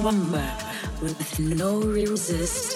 slumber with no resistance.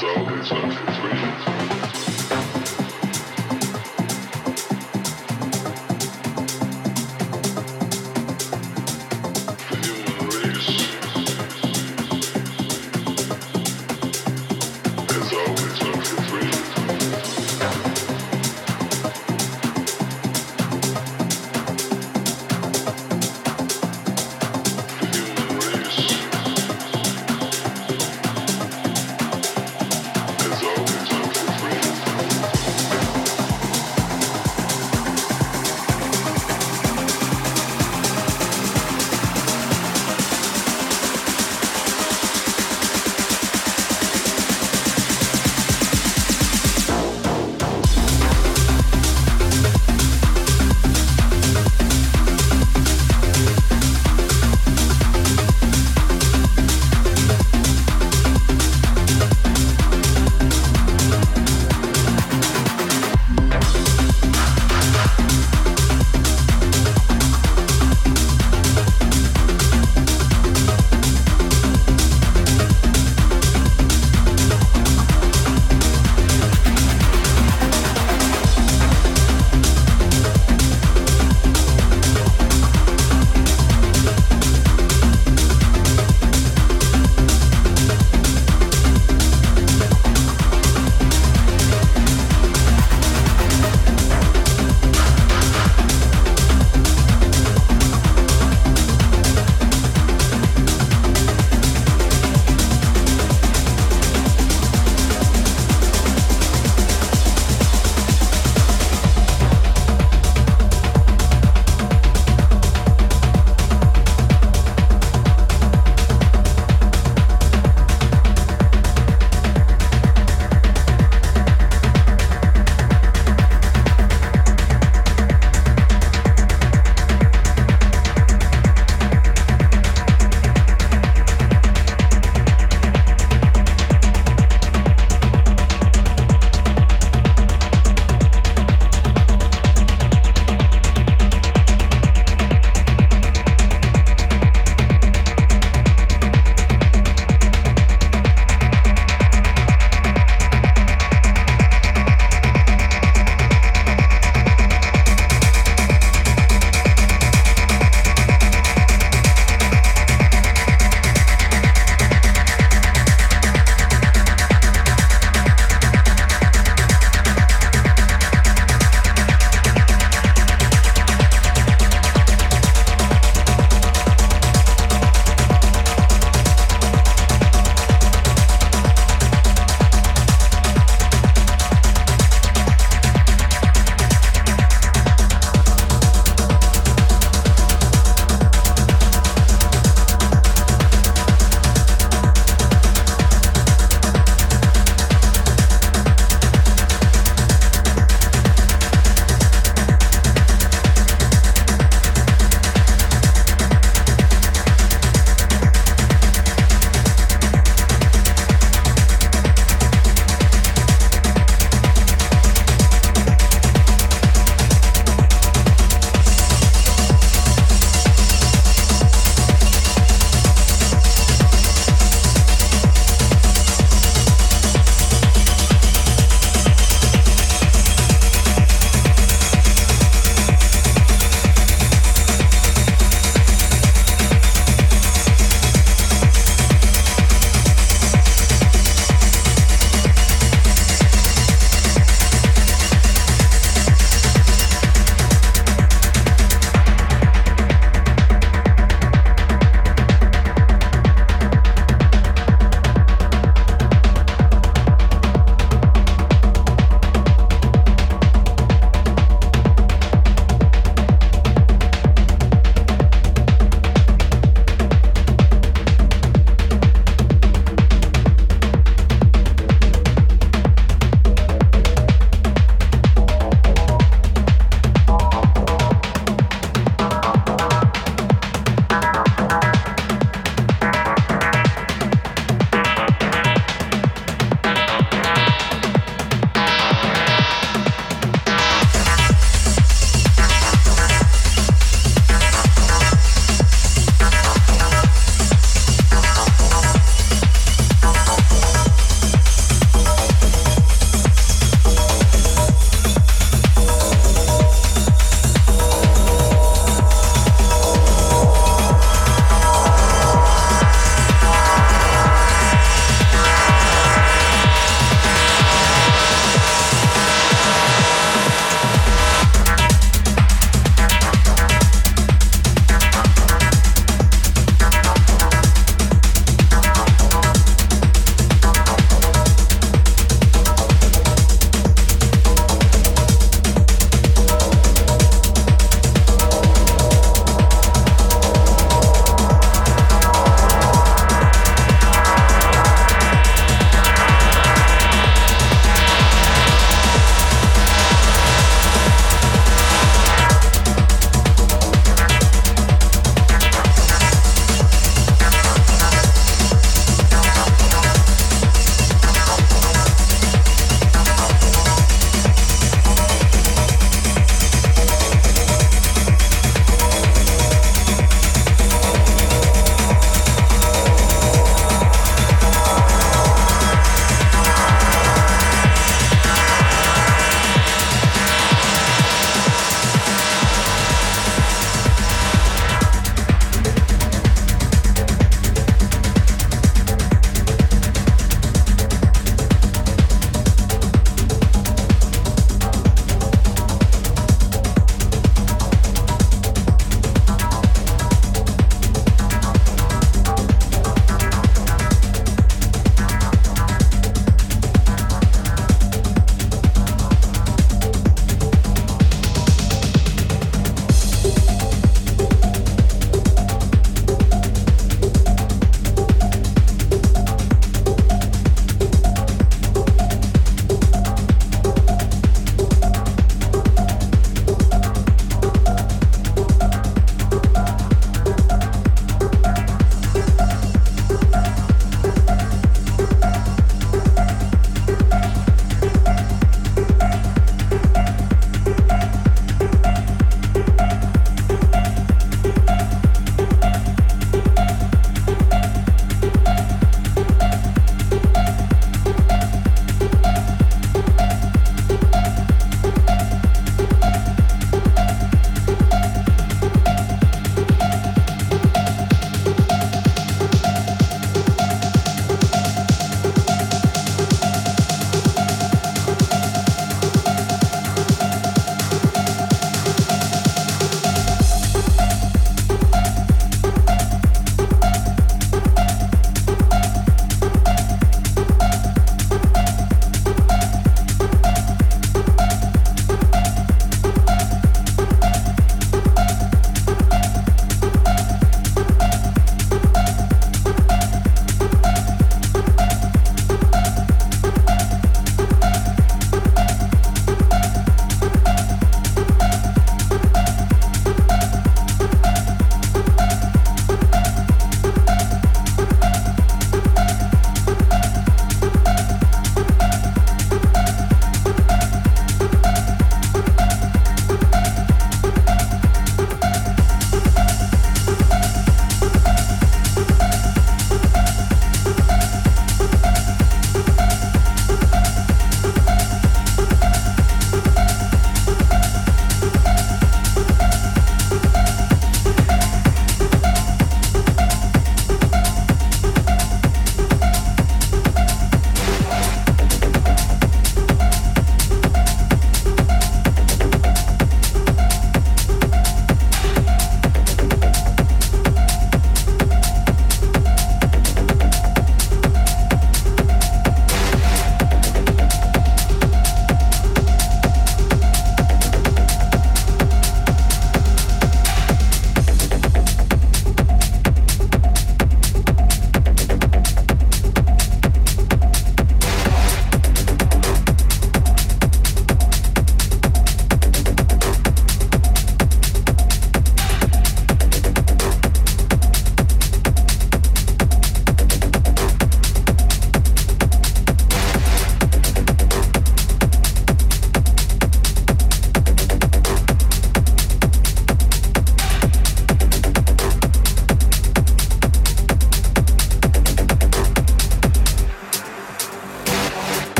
so it's, it's, it's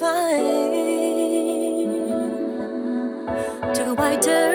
fine. To wider